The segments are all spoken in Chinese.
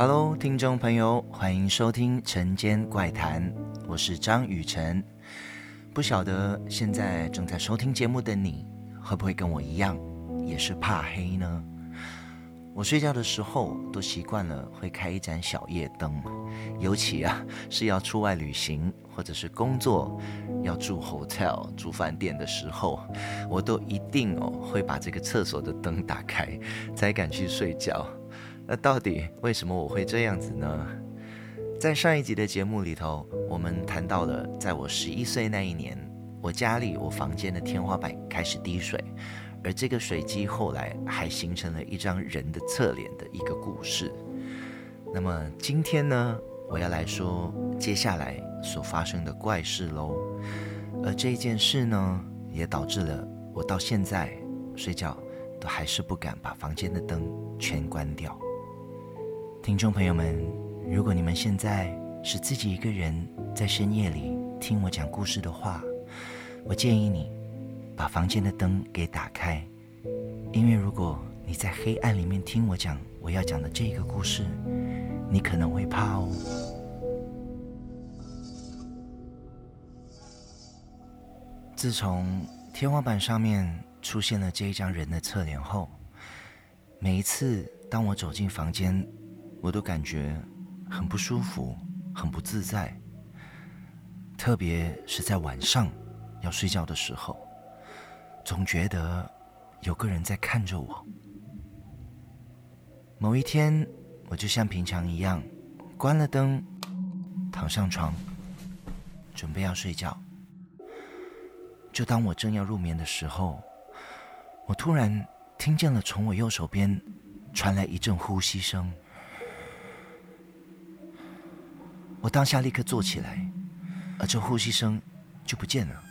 Hello，听众朋友，欢迎收听《晨间怪谈》，我是张雨晨。不晓得现在正在收听节目的你，会不会跟我一样，也是怕黑呢？我睡觉的时候都习惯了会开一盏小夜灯，尤其啊是要出外旅行或者是工作，要住 hotel 住饭店的时候，我都一定哦会把这个厕所的灯打开，才敢去睡觉。那到底为什么我会这样子呢？在上一集的节目里头，我们谈到了，在我十一岁那一年，我家里我房间的天花板开始滴水，而这个水迹后来还形成了一张人的侧脸的一个故事。那么今天呢，我要来说接下来所发生的怪事喽。而这件事呢，也导致了我到现在睡觉都还是不敢把房间的灯全关掉。听众朋友们，如果你们现在是自己一个人在深夜里听我讲故事的话，我建议你把房间的灯给打开，因为如果你在黑暗里面听我讲我要讲的这个故事，你可能会怕哦。自从天花板上面出现了这一张人的侧脸后，每一次当我走进房间，我都感觉很不舒服，很不自在。特别是在晚上要睡觉的时候，总觉得有个人在看着我。某一天，我就像平常一样，关了灯，躺上床，准备要睡觉。就当我正要入眠的时候，我突然听见了从我右手边传来一阵呼吸声。我当下立刻坐起来，而这呼吸声就不见了。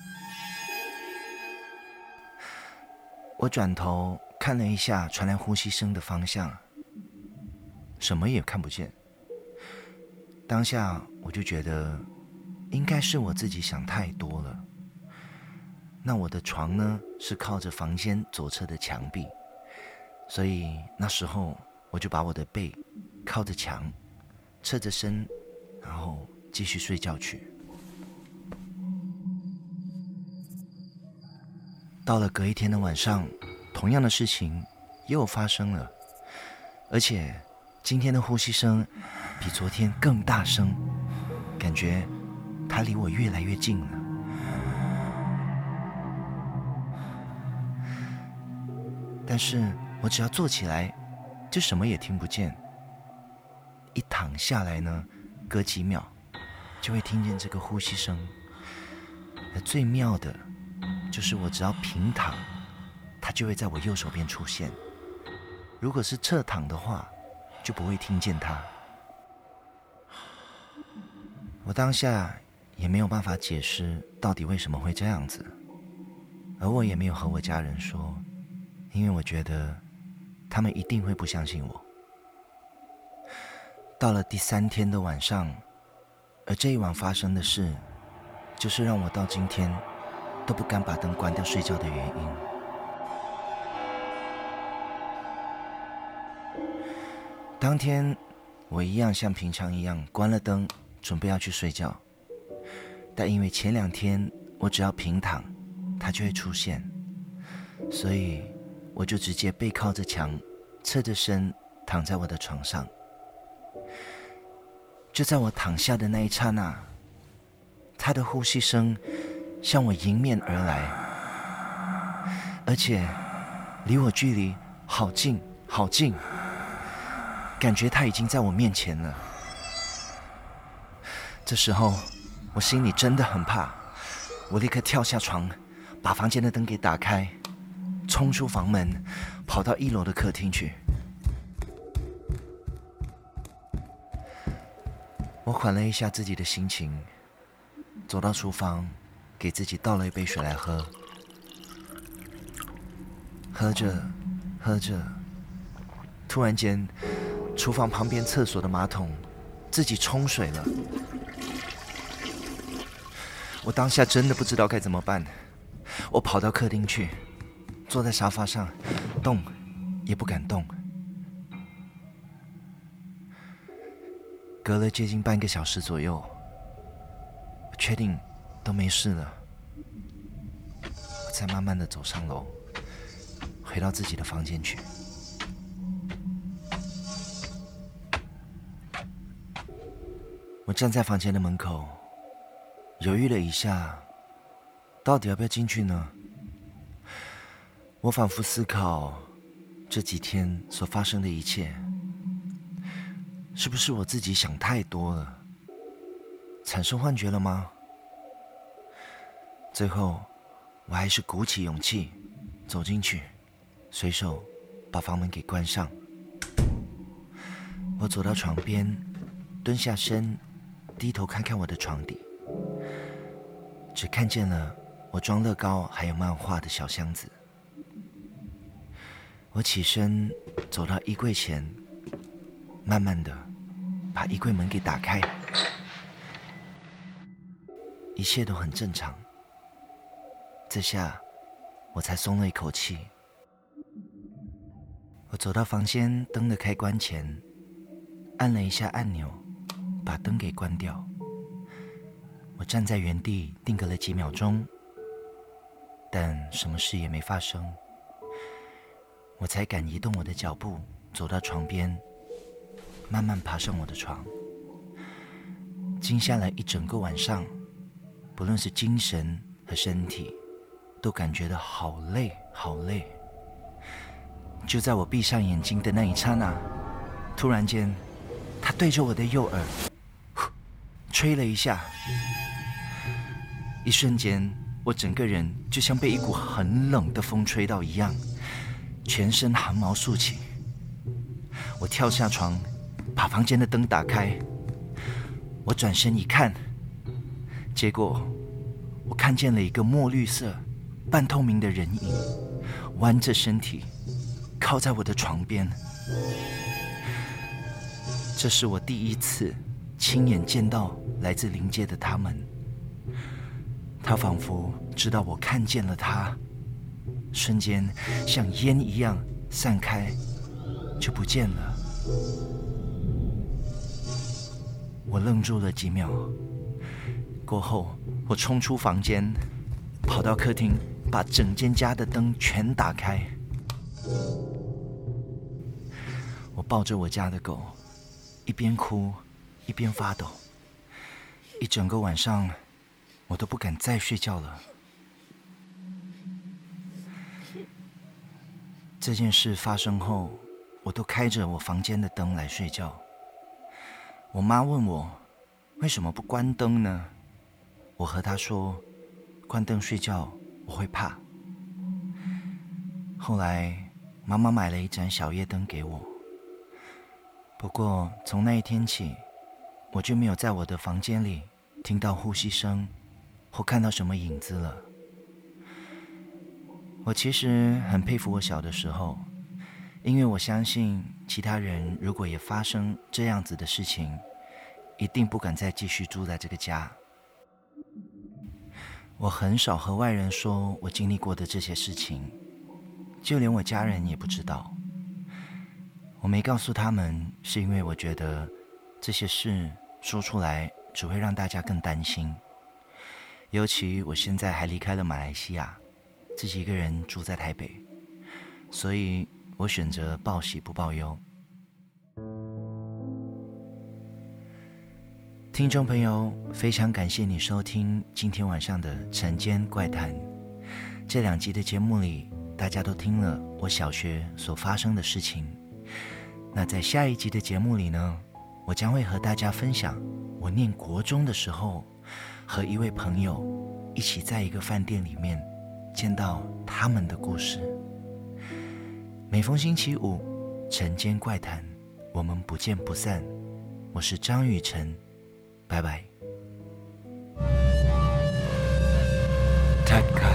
我转头看了一下传来呼吸声的方向，什么也看不见。当下我就觉得，应该是我自己想太多了。那我的床呢，是靠着房间左侧的墙壁，所以那时候我就把我的背靠着墙，侧着身。然后继续睡觉去。到了隔一天的晚上，同样的事情又发生了，而且今天的呼吸声比昨天更大声，感觉它离我越来越近了。但是我只要坐起来，就什么也听不见。一躺下来呢，隔几秒，就会听见这个呼吸声。而最妙的，就是我只要平躺，它就会在我右手边出现；如果是侧躺的话，就不会听见它。我当下也没有办法解释到底为什么会这样子，而我也没有和我家人说，因为我觉得他们一定会不相信我。到了第三天的晚上，而这一晚发生的事，就是让我到今天都不敢把灯关掉睡觉的原因。当天，我一样像平常一样关了灯，准备要去睡觉。但因为前两天我只要平躺，它就会出现，所以我就直接背靠着墙，侧着身躺在我的床上。就在我躺下的那一刹那，他的呼吸声向我迎面而来，而且离我距离好近好近，感觉他已经在我面前了。这时候我心里真的很怕，我立刻跳下床，把房间的灯给打开，冲出房门，跑到一楼的客厅去。我缓了一下自己的心情，走到厨房，给自己倒了一杯水来喝。喝着，喝着，突然间，厨房旁边厕所的马桶自己冲水了。我当下真的不知道该怎么办，我跑到客厅去，坐在沙发上，动也不敢动。隔了接近半个小时左右，我确定都没事了，我才慢慢的走上楼，回到自己的房间去。我站在房间的门口，犹豫了一下，到底要不要进去呢？我反复思考这几天所发生的一切，是不是我自己想太多了，产生幻觉了吗？最后，我还是鼓起勇气走进去，随手把房门给关上。我走到床边，蹲下身。低头看看我的床底，只看见了我装乐高还有漫画的小箱子。我起身走到衣柜前，慢慢的把衣柜门给打开，一切都很正常。这下我才松了一口气。我走到房间灯的开关前，按了一下按钮。把灯给关掉。我站在原地定格了几秒钟，但什么事也没发生。我才敢移动我的脚步，走到床边，慢慢爬上我的床。惊吓了一整个晚上，不论是精神和身体，都感觉到好累，好累。就在我闭上眼睛的那一刹那，突然间，他对着我的右耳。吹了一下，一瞬间，我整个人就像被一股很冷的风吹到一样，全身汗毛竖起。我跳下床，把房间的灯打开。我转身一看，结果我看见了一个墨绿色、半透明的人影，弯着身体靠在我的床边。这是我第一次。亲眼见到来自灵界的他们，他仿佛知道我看见了他，瞬间像烟一样散开，就不见了。我愣住了几秒，过后我冲出房间，跑到客厅，把整间家的灯全打开。我抱着我家的狗，一边哭。一边发抖，一整个晚上，我都不敢再睡觉了。这件事发生后，我都开着我房间的灯来睡觉。我妈问我为什么不关灯呢？我和她说，关灯睡觉我会怕。后来妈妈买了一盏小夜灯给我。不过从那一天起，我就没有在我的房间里听到呼吸声，或看到什么影子了。我其实很佩服我小的时候，因为我相信其他人如果也发生这样子的事情，一定不敢再继续住在这个家。我很少和外人说我经历过的这些事情，就连我家人也不知道。我没告诉他们，是因为我觉得。这些事说出来只会让大家更担心，尤其我现在还离开了马来西亚，自己一个人住在台北，所以我选择报喜不报忧。听众朋友，非常感谢你收听今天晚上的《晨间怪谈》。这两集的节目里，大家都听了我小学所发生的事情。那在下一集的节目里呢，我将会和大家分享我念国中的时候，和一位朋友一起在一个饭店里面见到他们的故事。每逢星期五，晨间怪谈，我们不见不散。我是张雨晨，拜拜。塔卡